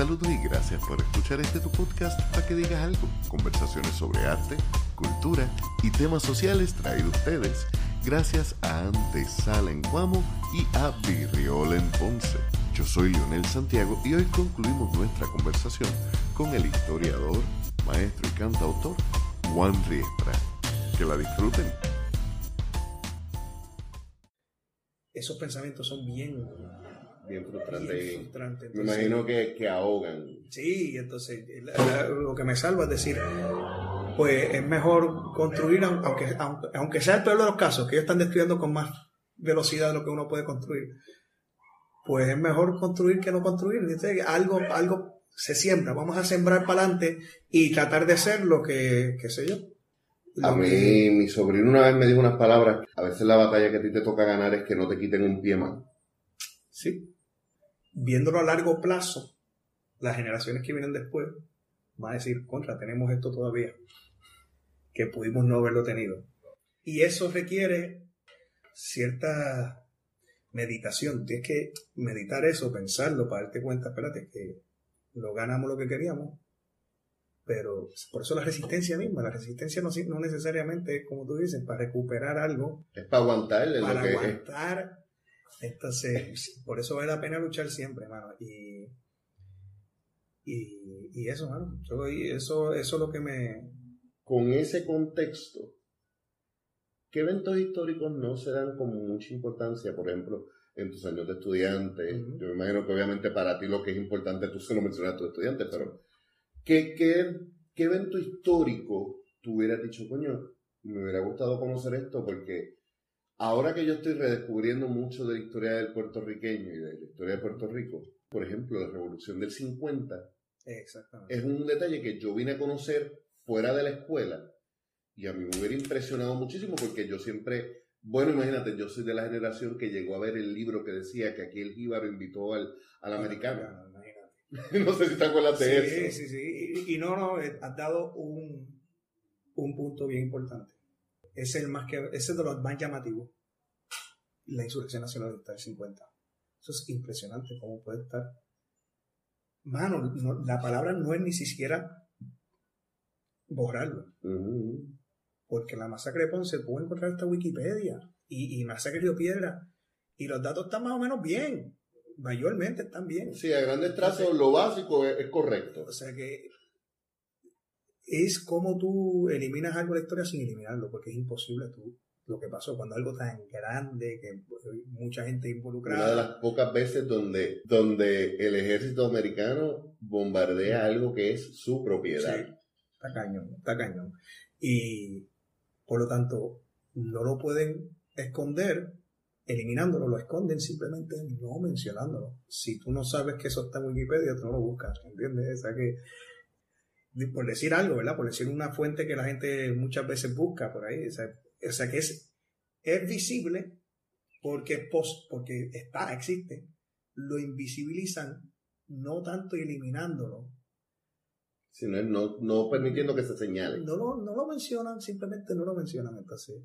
Saludos y gracias por escuchar este tu podcast para que digas algo. Conversaciones sobre arte, cultura y temas sociales traídos ustedes gracias a Antesala en Guamo y a Virriola en Ponce. Yo soy Leonel Santiago y hoy concluimos nuestra conversación con el historiador, maestro y cantautor Juan Riestra. Que la disfruten. Esos pensamientos son bien Bien frustrante. Bien frustrante, me imagino que, que ahogan. Sí, entonces la- la- lo que me salva es decir, pues es mejor construir, aun- aunque, aunque, sea el peor de los casos, que ellos están destruyendo con más velocidad de lo que uno puede construir, pues es mejor construir que no construir. Algo, algo se siembra, vamos a sembrar para adelante y tratar de ser lo que, qué sé yo. A mí, que- mi sobrino una vez me dijo unas palabras. A veces la batalla que a ti te toca ganar es que no te quiten un pie más. Sí. Viéndolo a largo plazo, las generaciones que vienen después van a decir, contra, tenemos esto todavía, que pudimos no haberlo tenido. Y eso requiere cierta meditación. Tienes que meditar eso, pensarlo, para darte cuenta, espérate, que no ganamos lo que queríamos. Pero por eso la resistencia misma, la resistencia no, no necesariamente es como tú dices, para recuperar algo, Es para aguantarle para lo que aguantar. Entonces, por eso vale la pena luchar siempre, hermano. Y, y, y eso. Yo- y eso, eso es lo que me. Con ese contexto, ¿qué eventos históricos no se dan con mucha importancia? Por ejemplo, en tus años de estudiante. Ujú. Yo me imagino que obviamente para ti lo que es importante, tú se lo mencionas a tus estudiantes, pero ¿qué, qué, qué evento histórico tú hubieras dicho, coño, me hubiera gustado conocer esto porque ahora que yo estoy redescubriendo mucho de la historia del puertorriqueño y de la historia de Puerto Rico, por ejemplo, la revolución del 50, Exactamente. es un detalle que yo vine a conocer fuera de la escuela y a mí me hubiera impresionado muchísimo porque yo siempre, bueno, imagínate, yo soy de la generación que llegó a ver el libro que decía que aquí el jíbaro invitó al, al americano. Imagínate. no sé si te acuerdas de Sí, eso. sí, sí. Y, y no, no, eh, has dado un, un punto bien importante. Es el más que, es de los más llamativos. La insurrección nacionalista del 50. Eso es impresionante cómo puede estar. Mano, no- la palabra no es ni siquiera borrarlo. Porque la masacre de Ponce puedo encontrar esta Wikipedia y, y masacre de Piedra. Y los datos están más o menos bien. Mayormente están bien. Sí, a grandes trazos lo básico es, es correcto. O sea que es como tú eliminas algo de la historia sin eliminarlo, porque es imposible tú lo que pasó cuando algo tan grande, que mucha gente Una de involucrada. las pocas veces donde, donde el ejército americano bombardea algo que es su propiedad. Sí, está cañón, está cañón. Y por lo tanto, no lo pueden esconder eliminándolo, lo esconden simplemente no mencionándolo. Si tú no sabes que eso está en Wikipedia, tú no lo buscas, ¿entiendes? O sea que, por decir algo, ¿verdad? Por decir una fuente que la gente muchas veces busca por ahí, o sea, o sea que es, es visible porque, es pos- porque está, existe, lo invisibilizan no tanto eliminándolo, Sino no, no permitiendo que se señale. no lo, no lo mencionan, simplemente no lo mencionan. Entonces,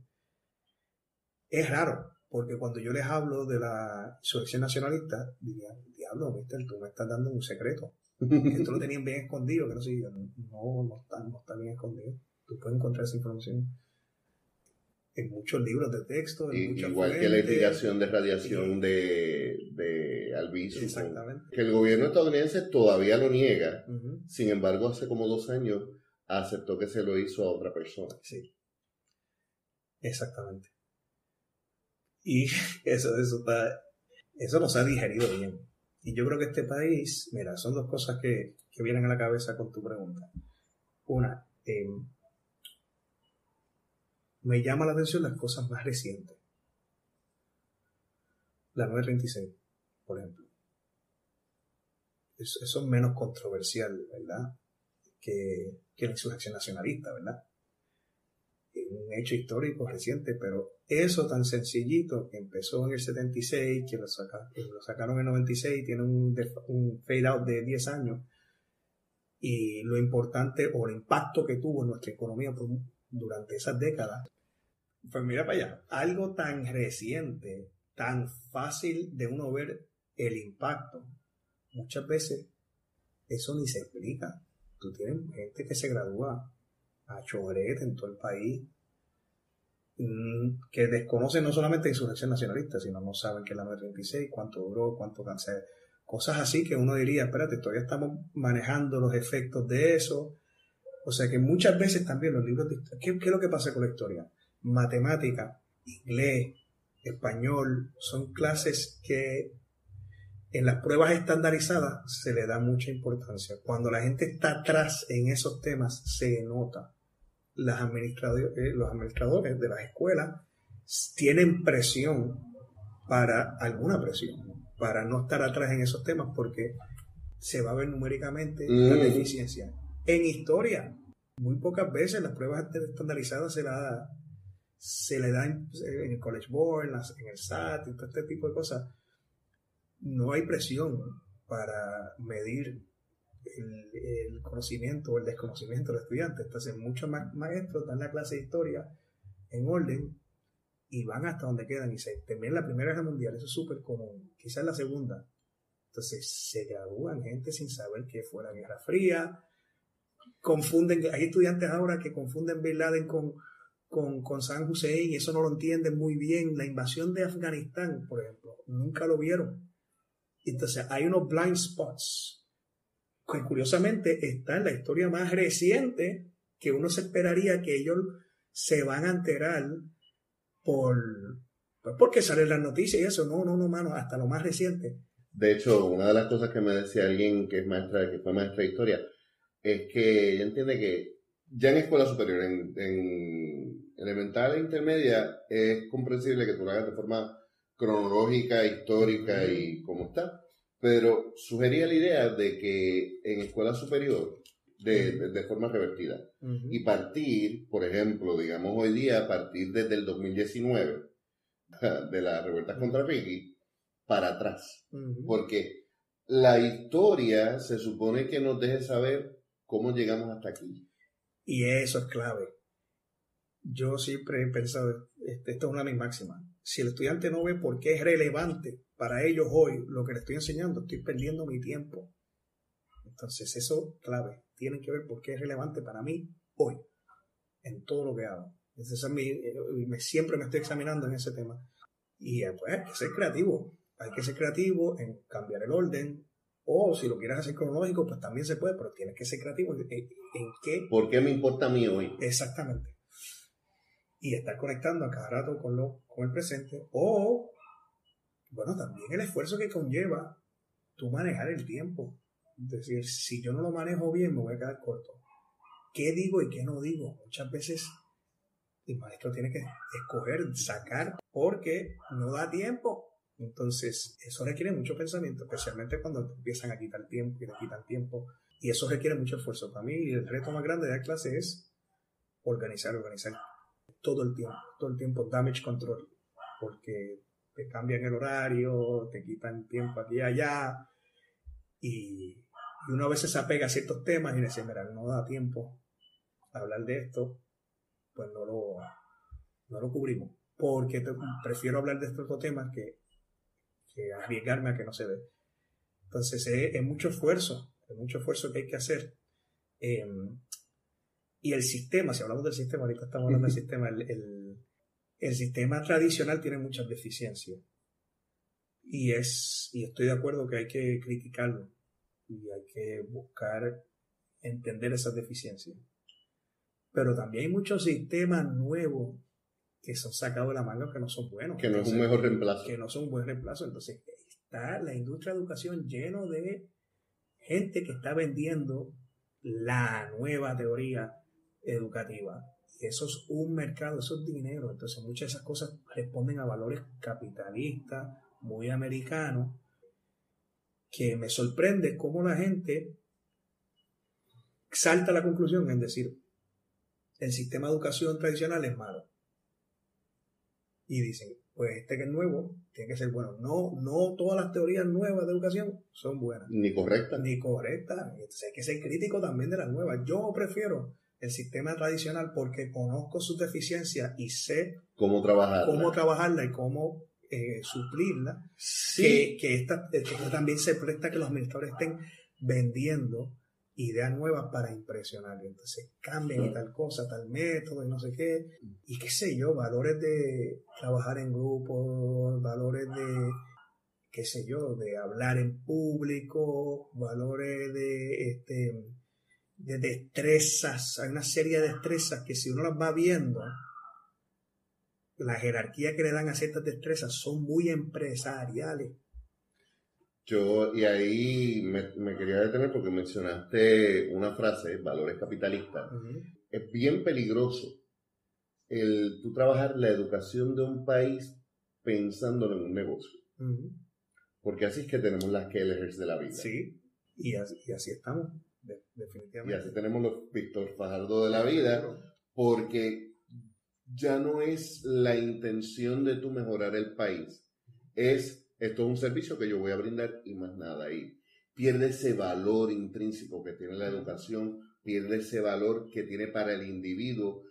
es raro, porque cuando yo les hablo de la insurrección nacionalista, dirían, diablo, mister, tú me estás dando un secreto. Esto lo tenían bien escondido, que no sé, yo, no, no está, no está bien escondido. Tú puedes encontrar esa información en muchos libros de texto, en Y- muchas igual que la investigación de radiación de, de con- Exactamente. que el gobierno estadounidense todavía lo niega, sin embargo hace como dos años aceptó que se lo hizo a otra persona. Sí. Exactamente. Y eso, eso está, eso nos ha digerido bien. Y yo creo que este país, mira, son dos cosas que, que vienen a la cabeza con tu pregunta. Una, eh, me llama la atención las cosas más recientes. La 936, por ejemplo. Eso, eso es menos controversial, ¿verdad? Que, que la insurrección nacionalista, ¿verdad? Hecho histórico reciente, pero eso tan sencillito que empezó en el 76, que lo, que lo sacaron en el 96, tiene un, un out de 10 años, y lo importante o el impacto que tuvo en nuestra economía durante esas décadas. Pues mira para allá, algo tan reciente, tan fácil de uno ver el impacto, muchas veces eso ni se explica. Tú tienes gente que se gradúa a choret en todo el país, que desconocen no solamente insurrección nacionalista, sino no saben qué es la 936, cuánto duró, cuánto cáncer, cosas así que uno diría, espérate, todavía estamos manejando los efectos de eso. O sea que muchas veces también los libros de historia, ¿qué, es lo que pasa con la historia? Matemática, inglés, español, son clases que en las pruebas estandarizadas se le da mucha importancia. Cuando la gente está atrás en esos temas, se nota. Las eh, los administradores de las escuelas tienen presión para alguna presión, para no estar atrás en esos temas, porque se va a ver numéricamente la mm. deficiencia. En historia, muy pocas veces las pruebas estandarizadas se, la, se le dan en el College Board, en, en el SAT, y todo este tipo de cosas no hay presión para medir el, conocimiento o el desconocimiento del estudiante. Entonces, muchos maestros dan la clase de historia en orden y van hasta donde quedan y se terminan la Primera Guerra Mundial. Eso es súper común. Quizás la Segunda. Entonces, se gradúan gente sin saber qué fue la Guerra Fría. Confunden, hay estudiantes ahora que confunden Bin Laden con, con, con San Hussein y eso no lo entienden muy bien. La invasión de Afganistán, por ejemplo, nunca lo vieron entonces hay unos blind spots que curiosamente está en la historia más reciente que uno se esperaría que ellos se van a enterar por pues porque salen las noticias y eso. No, no, no, mano, hasta lo más reciente. De hecho, una de las cosas que me decía alguien que es maestra, que fue maestra de historia, es que ella entiende que ya en escuela superior, en, en elemental e intermedia, es comprensible que tú lo hagas de forma cronológica, histórica y cómo está. Pero sugería la idea de que en escuela superior, de, forma revertida, y partir, por ejemplo, digamos hoy día, partir desde el 2019, de las revueltas contra Ricky, para atrás. Porque la historia se supone que nos deje saber cómo llegamos hasta aquí. Y eso es clave. Yo siempre he pensado, esto es una de mis máximas si el estudiante no ve por qué es relevante para ellos hoy lo que le estoy enseñando, estoy perdiendo mi tiempo. Entonces, eso clave. Tienen que ver por qué es relevante para mí hoy, en todo lo que hago. Entonces, me, siempre me estoy examinando en ese tema. Y eh, pues hay que ser creativo. Hay que ser creativo en cambiar el orden. O si lo quieres hacer cronológico, pues también se puede, pero tienes que ser creativo en, en qué. ¿Por qué me importa a mí hoy? Exactamente y estar conectando a cada rato con, lo, con el presente. O, bueno, también el esfuerzo que conlleva tú manejar el tiempo. Es decir, si yo no lo manejo bien, me voy a quedar corto. ¿Qué digo y qué no digo? Muchas veces el maestro tiene que escoger, sacar, porque no da tiempo. Entonces, eso requiere mucho pensamiento, especialmente cuando empiezan a quitar tiempo y le quitan tiempo. Y eso requiere mucho esfuerzo. Para mí, el reto más grande de la clase es organizar, organizar todo el tiempo, todo el tiempo damage control, porque te cambian el horario, te quitan tiempo aquí y allá, y, uno a veces se apega a ciertos temas y dice, mira, no da tiempo a hablar de esto, pues no lo, no lo cubrimos, porque prefiero hablar de estos temas que, que, arriesgarme a que no se ve. Entonces es, mucho esfuerzo, es mucho esfuerzo que hay que hacer. Em, y el sistema, si hablamos del sistema, ahorita estamos hablando del sistema, el, sistema tradicional tiene muchas deficiencias. Y, es, y estoy de acuerdo que hay que criticarlo y hay que buscar entender esas deficiencias. Pero también hay muchos sistemas nuevos que son sacados de la manga que no son buenos. Que no es un mejor reemplazo. Que no son un buen reemplazo. Entonces está la industria de educación lleno de gente que está vendiendo la nueva teoría educativa. Eso es un mercado, eso es dinero. Entonces muchas de esas cosas responden a valores capitalistas, muy americanos, que me sorprende cómo la gente salta a la conclusión en decir, el sistema de educación tradicional es malo. Y dicen, pues este que es nuevo tiene que ser bueno. No, no todas las teorías nuevas de educación son buenas. Ni correctas. Ni correctas. Entonces hay que ser crítico también de las nuevas. Yo prefiero el sistema tradicional porque conozco sus deficiencias y sé cómo trabajarla, cómo trabajarla y cómo eh, suplirla, que, que esta, también se presta que los administradores estén vendiendo ideas nuevas para impresionar. Entonces cambian y tal cosa, tal método y no sé qué. Y qué sé yo, valores de trabajar en grupo, valores de, qué sé yo, de hablar en público, valores de, este, de destrezas. Hay una serie de destrezas que si uno las va viendo, la jerarquía que le dan a ciertas destrezas son muy empresariales. Yo, y ahí me, quería detener porque mencionaste una frase, valores capitalistas. Es bien peligroso el tú trabajar la educación de un país pensándolo en un negocio. Porque así es que tenemos las Kellers de la vida. Sí, y así, y así estamos, definitivamente. Y así tenemos los Víctor Fajardo de la vida, porque ya no es la intención de tú mejorar el país, es esto es un servicio que yo voy a brindar y más nada. Y pierde ese valor intrínseco que tiene la educación, pierde ese valor que tiene para el individuo.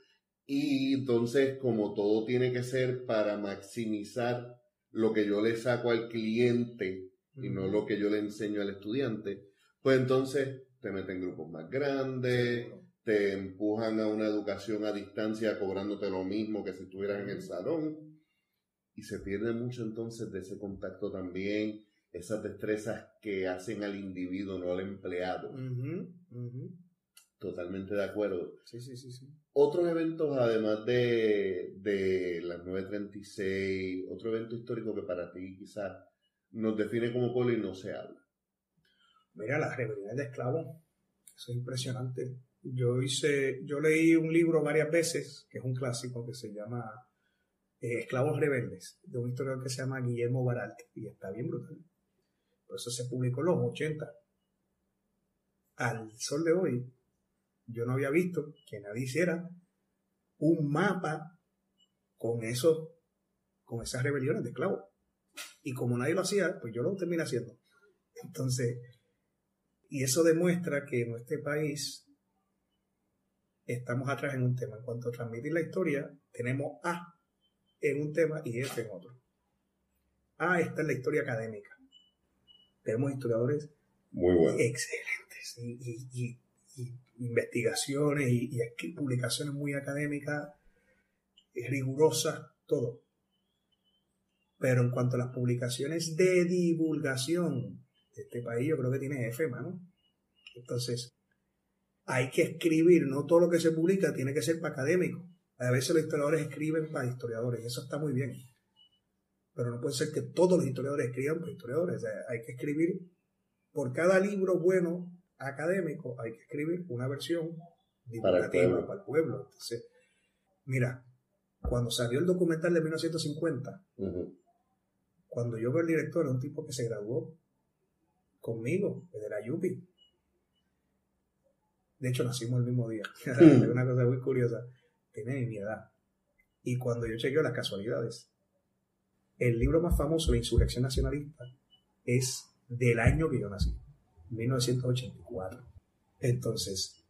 Y entonces, como todo tiene que ser para maximizar lo que yo le saco al cliente y no lo que yo le enseño al estudiante, pues entonces te meten grupos más grandes, te empujan a una educación a distancia cobrándote lo mismo que si estuvieras en el salón y se pierde mucho entonces de ese contacto también, esas destrezas que hacen al individuo, no al empleado. Totalmente de acuerdo. Sí, sí, sí, sí. Otros eventos, además de, de las 936, otro evento histórico que para ti quizás nos define como pueblo y no se habla. Mira, las rebeliones de esclavos, eso es impresionante. Yo hice, yo leí un libro varias veces, que es un clásico, que se llama eh, Esclavos Rebeldes, de un historiador que se llama Guillermo Baralt, y está bien brutal. Por eso se publicó en los 80. Al sol de hoy, yo no había visto que nadie hiciera un mapa con esos, con esas rebeliones de esclavos. Y como nadie lo hacía, pues yo lo terminé haciendo. Entonces, y eso demuestra que en este país estamos atrás en un tema. En cuanto a transmitir la historia, tenemos A en un tema y F en otro. Ah, esta es la historia académica. Tenemos historiadores muy buenos. excelentes y, investigaciones y, publicaciones muy académicas, rigurosas, todo. Pero en cuanto a las publicaciones de divulgación de este país, yo creo que tiene F, mano. Entonces, hay que escribir, no todo lo que se publica tiene que ser para académico. A veces los historiadores escriben para historiadores y eso está muy bien. Pero no puede ser que todos los historiadores escriban para historiadores. hay que escribir, por cada libro bueno académico, hay que escribir una versión divulgativa para el pueblo. Entonces, mira, cuando salió el documental de 1950, cuando yo veo el director, era un tipo que se graduó conmigo, desde la Yupi. De hecho, nacimos el mismo día. es una cosa muy curiosa tiene mi edad. Y cuando yo chequeo las casualidades, el libro más famoso, La Insurrección Nacionalista, es del año que yo nací, 1984. Entonces,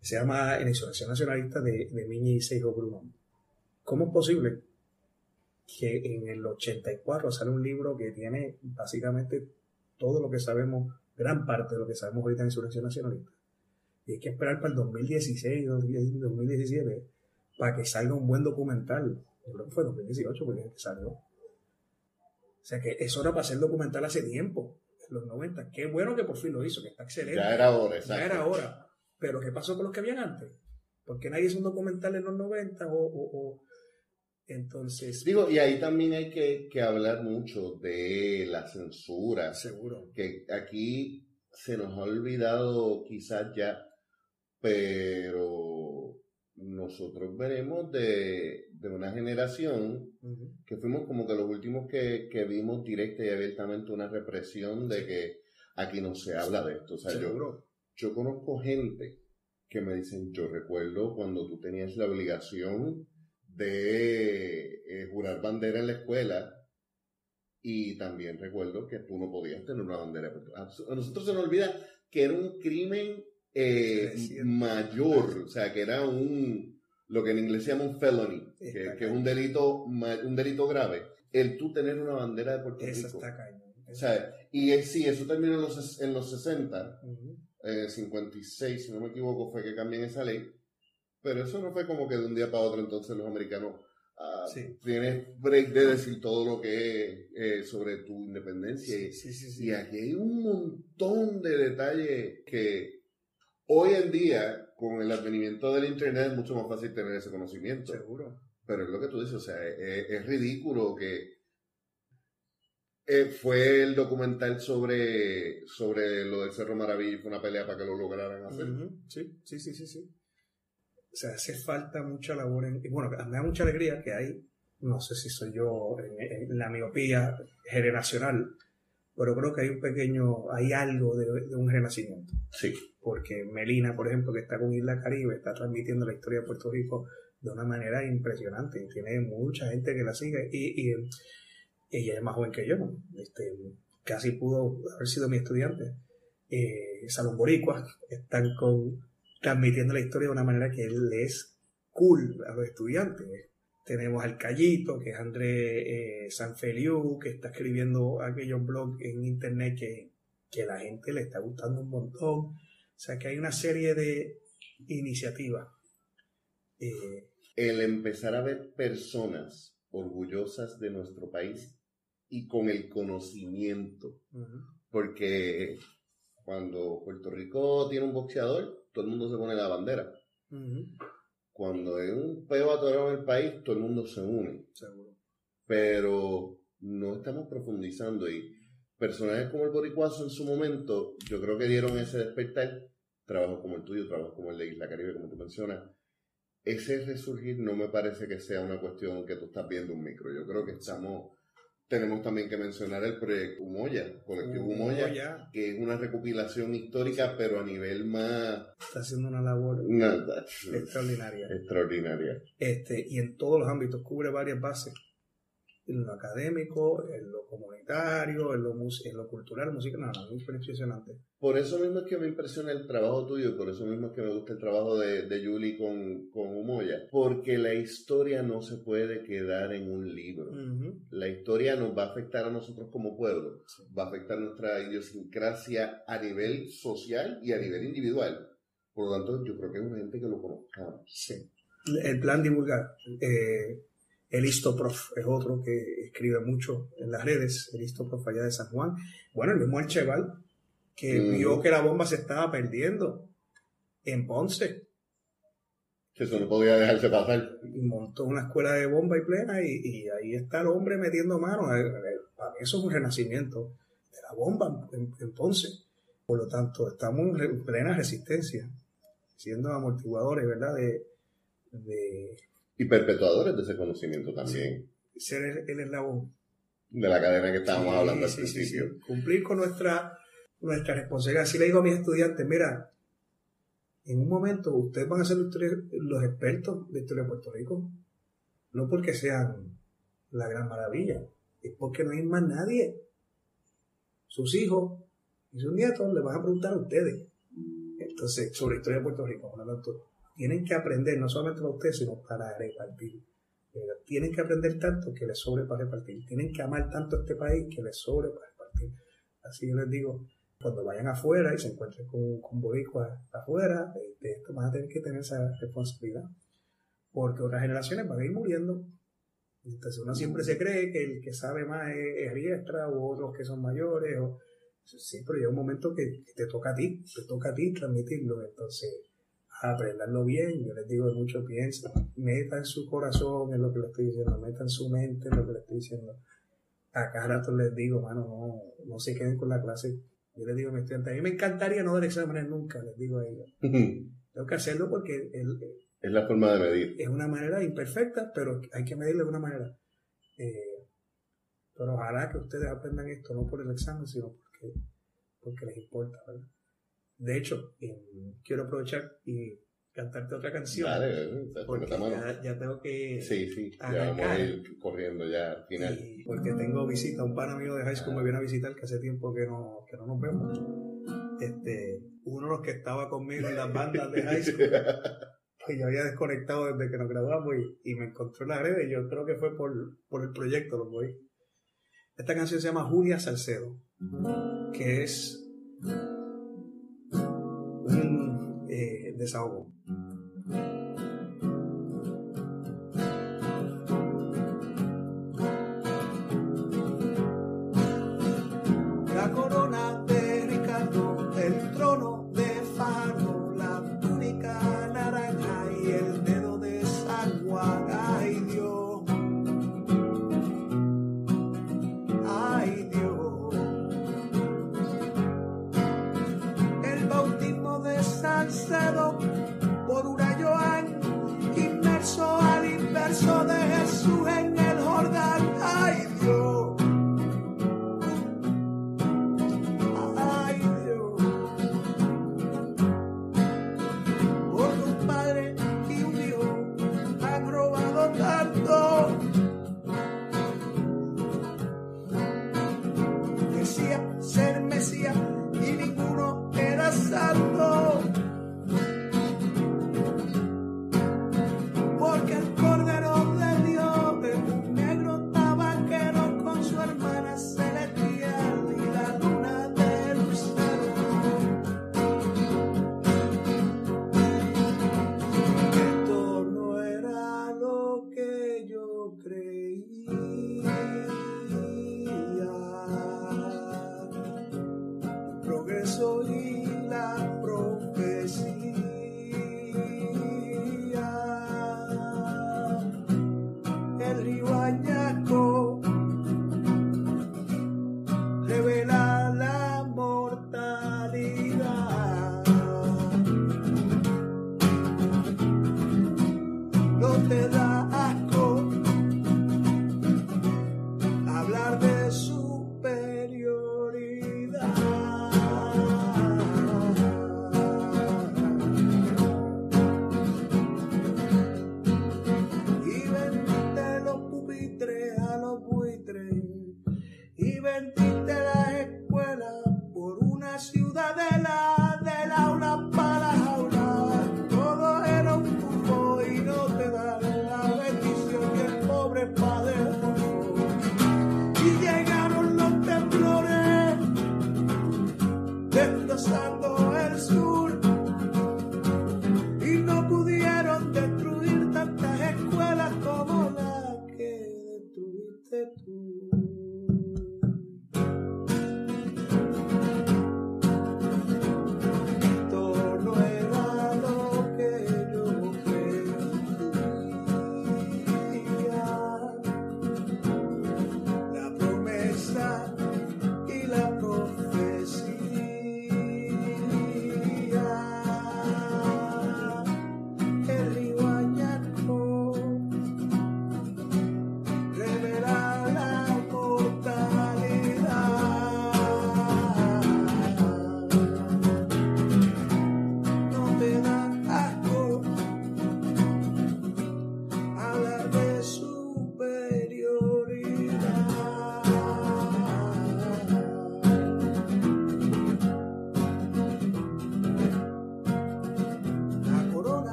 se llama La Insurrección Nacionalista de, de Miñi y Seijo Bruno. ¿Cómo es posible que en el 84 sale un libro que tiene básicamente todo lo que sabemos, gran parte de lo que sabemos ahorita en Insurrección Nacionalista? Y hay que esperar para el 2016, 2017 para que salga un buen documental. Yo creo que fue 2018 porque que salió. O sea que eso era para hacer documental hace tiempo, en los 90. Qué bueno que por fin lo hizo, que está excelente. Ya era hora, exacto. Ya era hora. Pero ¿qué pasó con los que habían antes? Porque nadie hizo un documental en los 90 o, entonces... Digo, y ahí también hay que, que, hablar mucho de la censura. Seguro. Que aquí se nos ha olvidado quizás ya, pero nosotros veremos de, una generación que fuimos como que los últimos que, vimos directa y abiertamente una represión de que aquí no se habla de esto. O sea, yo, yo conozco gente que me dicen, yo recuerdo cuando tú tenías la obligación de eh, jurar bandera en la escuela y también recuerdo que tú no podías tener una bandera. A nosotros se nos olvida que era un crimen eh, mayor, o sea, que era un, lo que en inglés se llama un felony, que, es un delito, un delito grave. El tú tener una bandera de Puerto Rico. Está cañón. O sea, y es, sí, eso terminó en los, en los 60, en 56, si no me equivoco, fue que cambian esa ley. Pero eso no fue como que de un día para otro entonces los americanos uh, tienes break de decir todo lo que es eh, sobre tu independencia. y aquí hay un montón de detalles que hoy en día, con el advenimiento del Internet, es mucho más fácil tener ese conocimiento. Seguro. Pero es lo que tú dices, o sea, es, ridículo que eh, fue el documental sobre, sobre lo del Cerro Maravilla y fue una pelea para que lo lograran hacer. Sí, sí, sí, sí, sí. O sea, hace falta mucha labor. En, y bueno, me da mucha alegría que hay, no sé si soy yo en, la miopía generacional, pero creo que hay un pequeño, hay algo de, un renacimiento. Sí. Porque Melina, por ejemplo, que está con Isla Caribe, está transmitiendo la historia de Puerto Rico de una manera impresionante. Tiene mucha gente que la sigue y, y ella es más joven que yo, este, casi pudo haber sido mi estudiante. Eh, Salón Boricua están con transmitiendo la historia de una manera que él es cool a los estudiantes. Tenemos al Callito, que es André eh, Sanfeliu, que está escribiendo aquellos blogs en internet que, que la gente le está gustando un montón. O sea que hay una serie de iniciativas. Eh, el empezar a ver personas orgullosas de nuestro país y con el conocimiento. Porque cuando Puerto Rico tiene un boxeador, todo el mundo se pone la bandera. Cuando hay un peo atorado en el país, todo el mundo se une. Seguro. Pero no estamos profundizando y personajes como el Boricuazo en su momento, yo creo que dieron ese despertar. Trabajos como el tuyo, trabajos como el de Isla Caribe, como tú mencionas. Ese resurgir no me parece que sea una cuestión que tú estás viendo un micro. Yo creo que estamos tenemos también que mencionar el proyecto Humoya, Colectivo Humoya, que es una recopilación histórica, pero a nivel más... Está haciendo una labor extraordinaria. Extraordinaria. Este, y en todos los ámbitos, cubre varias bases en lo académico, en lo comunitario, en lo, en lo cultural, música, nada, muy impresionante. Por eso mismo es que me impresiona el trabajo tuyo, por eso mismo es que me gusta el trabajo de, de Julie con, con Umoya, porque la historia no se puede quedar en un libro. La historia nos va a afectar a nosotros como pueblo, va a afectar nuestra idiosincrasia a nivel social y a nivel individual. Por lo tanto, yo creo que es una gente que lo conozcamos. Sí. El plan divulgar. Eh, el Prof es otro que escribe mucho en las redes, el Prof allá de San Juan. Bueno, el mismo Cheval, que mm. vio que la bomba se estaba perdiendo en Ponce. Eso no podía dejarse pasar. Y montó una escuela de bomba y plena y, ahí está el hombre metiendo manos. Para mí eso es un renacimiento de la bomba en, Ponce. Por lo tanto, estamos en plena resistencia, siendo amortiguadores, ¿verdad? de, y perpetuadores de ese conocimiento también. Ser el, eslabón. De la cadena que estábamos hablando al principio. Cumplir con nuestra, nuestra responsabilidad. Así le digo a mis estudiantes, mira, en un momento ustedes van a ser los expertos de historia de Puerto Rico. No porque sean la gran maravilla, es porque no hay más nadie. Sus hijos y sus nietos les van a preguntar a ustedes. Entonces, sobre historia de Puerto Rico, tienen que aprender, no solamente para ustedes, sino para repartir. tienen que aprender tanto que les sobre para repartir. Tienen que amar tanto este país que les sobre para repartir. Así yo les digo, cuando vayan afuera y se encuentren con, con boricuas afuera, de esto van a tener que tener esa responsabilidad. Porque otras generaciones van a ir muriendo. Entonces uno siempre se cree que el que sabe más es, Riestra o otros que son mayores. O, sí, pero llega un momento que, que te toca a ti, te toca a ti transmitirlo. Entonces, aprenderlo bien. Yo les digo mucho, piensa, meta en su corazón en lo que le estoy diciendo, meta en su mente en lo que le estoy diciendo. A cada rato les digo, mano, no, no se queden con la clase. Yo les digo a mis estudiantes, a mí me encantaría no dar exámenes nunca, les digo a ellos. Tengo que hacerlo porque es la forma de medir. Es una manera imperfecta, pero hay que medirlo de una manera. Eh, pero ojalá que ustedes aprendan esto no por el examen, sino porque, porque les importa, ¿verdad? De hecho, quiero aprovechar y cantarte otra canción. Dale, porque ya, ya, tengo que. Sí, sí, ya vamos a ir corriendo ya al final. porque tengo visita, un pan amigo de high school me viene a visitar que hace tiempo que no, que no nos vemos. Este, uno de los que estaba conmigo en las bandas de high school, pues yo había desconectado desde que nos graduamos y, y me encontró en la red y yo creo que fue por, por el proyecto, lo voy. Esta canción se llama Julia Salcedo, que es desahogo. De sorrir. understand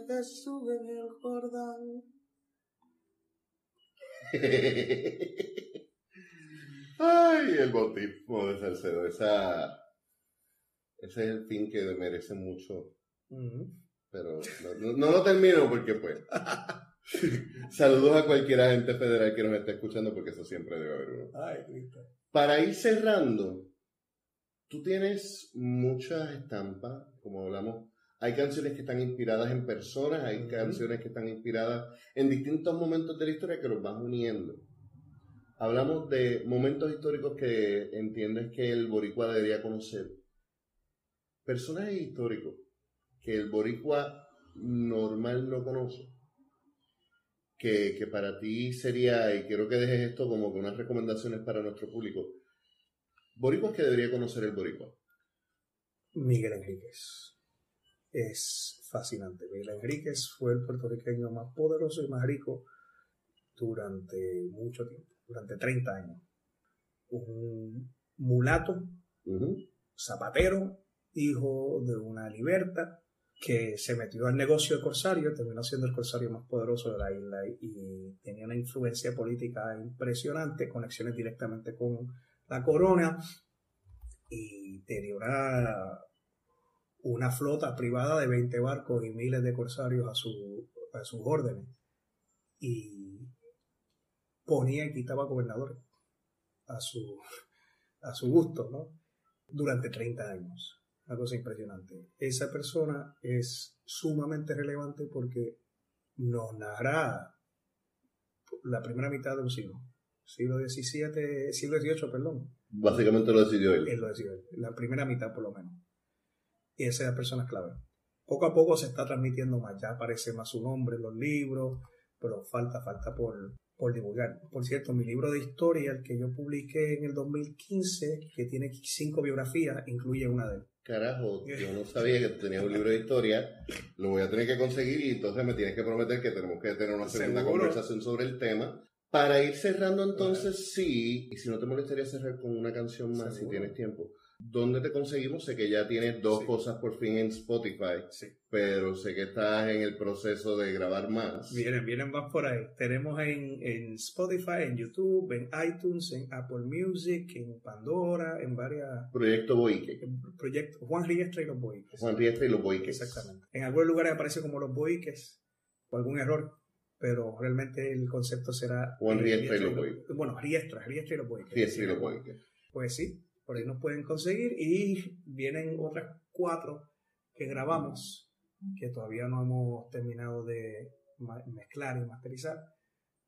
inverso de Jesús en el Jordán. Ay, el bautismo de Salcedo. Esa, ese es el fin que merece mucho. Pero no, no- no lo termino porque, pues. Saludos a cualquier agente federal que nos esté escuchando, porque eso siempre debe haber uno. Ay, Cristo. Para ir cerrando, tú tienes muchas estampas, como hablamos. Hay canciones que están inspiradas en personas, hay canciones que están inspiradas en distintos momentos de la historia que los van uniendo. Hablamos de momentos históricos que entiendes que el boricua debería conocer. Personajes históricos que el boricua normal no conoce. Que, que para ti sería, y quiero que dejes esto como que unas recomendaciones para nuestro público. Boricuas que debería conocer el boricua. Miguel Enríquez. Es fascinante. Miguel Enríquez fue el puertorriqueño más poderoso y más rico durante mucho tiempo, durante 30 años. un mulato, zapatero, hijo de una liberta, que se metió al negocio de corsario, terminó siendo el corsario más poderoso de la isla y, tenía una influencia política impresionante, conexiones directamente con la corona y tenía una, una flota privada de 20 barcos y miles de corsarios a, su, a sus órdenes y ponía y quitaba gobernadores a su, a su gusto, ¿no? Durante 30 años. Una cosa impresionante. Esa persona es sumamente relevante porque nos narra la primera mitad de un siglo. Siglo XVII, siglo XVIII, perdón. Básicamente lo decidió él. Él lo decidió él. La primera mitad, por lo menos. Y esa es la persona clave. Poco a poco se está transmitiendo más. Ya aparece más su nombre en los libros, pero falta, falta por, por divulgar. Por cierto, mi libro de historia, el que yo publiqué en el 2015, que tiene cinco biografías, incluye una de él. Carajo, yo no sabía que tenías un libro de historia, lo voy a tener que conseguir y entonces me tienes que prometer que tenemos que tener una segunda conversación sobre el tema. Para ir cerrando entonces, sí, y si no te molestaría cerrar con una canción más si tienes tiempo. ¿Dónde te conseguimos? Sé que ya tienes dos cosas por fin en Spotify, pero sé que estás en el proceso de grabar más. Vienen, vienen más por ahí. Tenemos en, en Spotify, en YouTube, en iTunes, en Apple Music, en Pandora, en varias... Proyecto Boique. Proyecto Juan Riestra y los Boiques. Juan Riestra y los Boiques. Exactamente. En algunos lugares aparece como los Boiques, o algún error, pero realmente el concepto será... Juan Riestra y los Boiques. Bueno, Riestra, Riestra y los Boiques. Riestra y los Boiques. Pues sí, por ahí nos pueden conseguir y vienen otras cuatro que grabamos que todavía no hemos terminado de mezclar y masterizar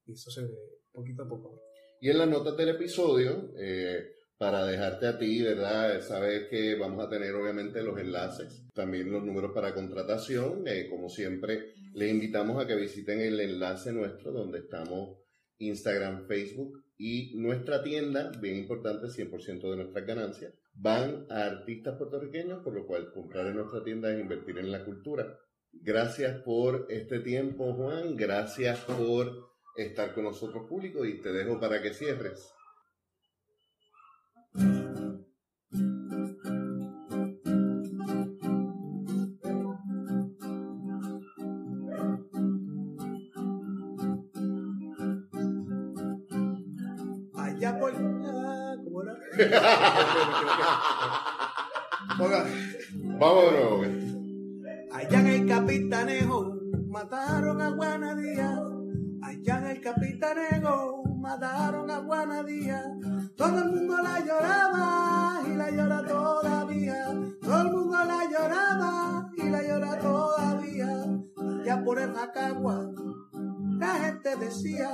y eso se ve poquito a poco. Y en las notas del episodio, eh, para dejarte a ti, ¿verdad? Saber que vamos a tener obviamente los enlaces, también los números para contratación. Eh, como siempre, les invitamos a que visiten el enlace nuestro donde estamos Instagram, Facebook y nuestra tienda, bien importante, 100% de nuestras ganancias, van a artistas puertorriqueños, por lo cual comprar en nuestra tienda es invertir en la cultura. Gracias por este tiempo, Juan. Gracias por estar con nosotros, público, y te dejo para que cierres. Vámonos. Allá en el capitanejo mataron a Guanadía. Allá en el capitanejo mataron a Guanadía. Todo el mundo la lloraba y la llora todavía. Todo el mundo la lloraba y la llora todavía. Ya por el Jacagua la gente decía,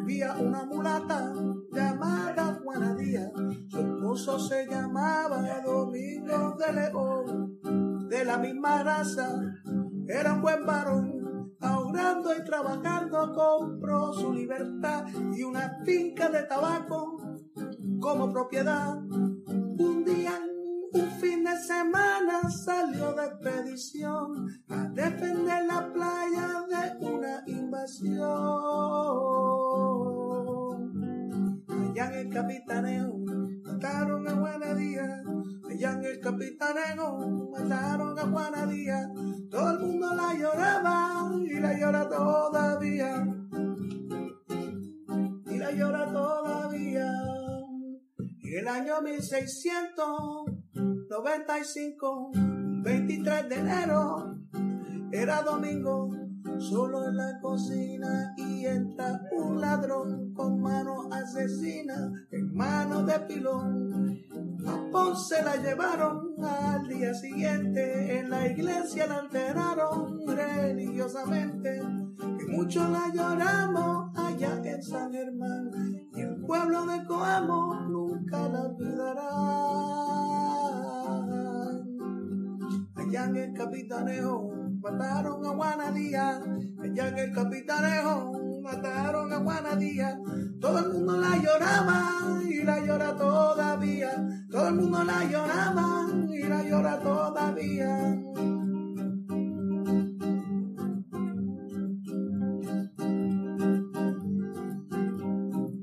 había una mulata llamada Juana Díaz. Su esposo se llamaba Domingo de León, de la misma raza, era un buen varón. Ahorrando y trabajando compró su libertad y una finca de tabaco como propiedad. Un día fin de semana salió de expedición a defender la playa de una invasión. Allá en el capitaneo mataron a Juanadía. Allá en el capitaneo mataron a Juanadía. Todo el mundo la lloraba y la llora todavía. Y la llora todavía. En el año 1600 95, 23 de enero, era domingo, solo en la cocina y entra un ladrón con mano asesina, en mano de pilón. A Ponce la llevaron al día siguiente, en la iglesia la alteraron religiosamente, y muchos la lloramos allá en San Germán, y el pueblo de Coamo nunca la olvidará allá en el capitanejo mataron a Juanadía, allá en el capitanejo mataron a Juanadía, todo el mundo la lloraba y la llora todavía, todo el mundo la lloraba y la llora todavía.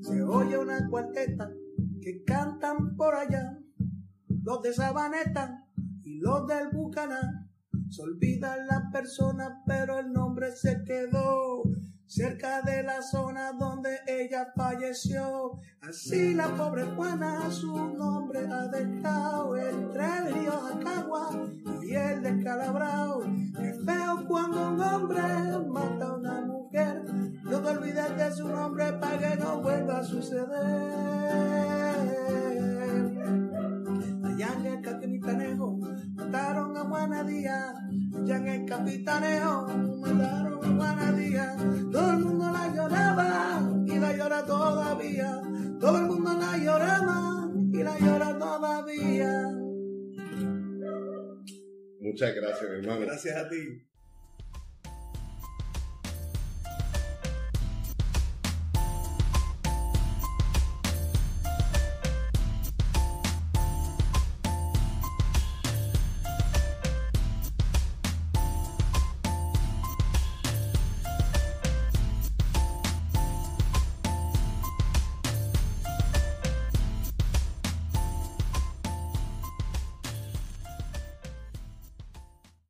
Se oye una cuarteta que cae Guayán, los de Sabaneta los del Bucaná. Se olvidan las personas, pero el nombre se quedó cerca de la zona donde ella falleció. Así la pobre Juana su nombre ha dejado entre el río Acagua y el descalabrao. Qué feo cuando un hombre Muchas gracias, mi hermano. Gracias a ti.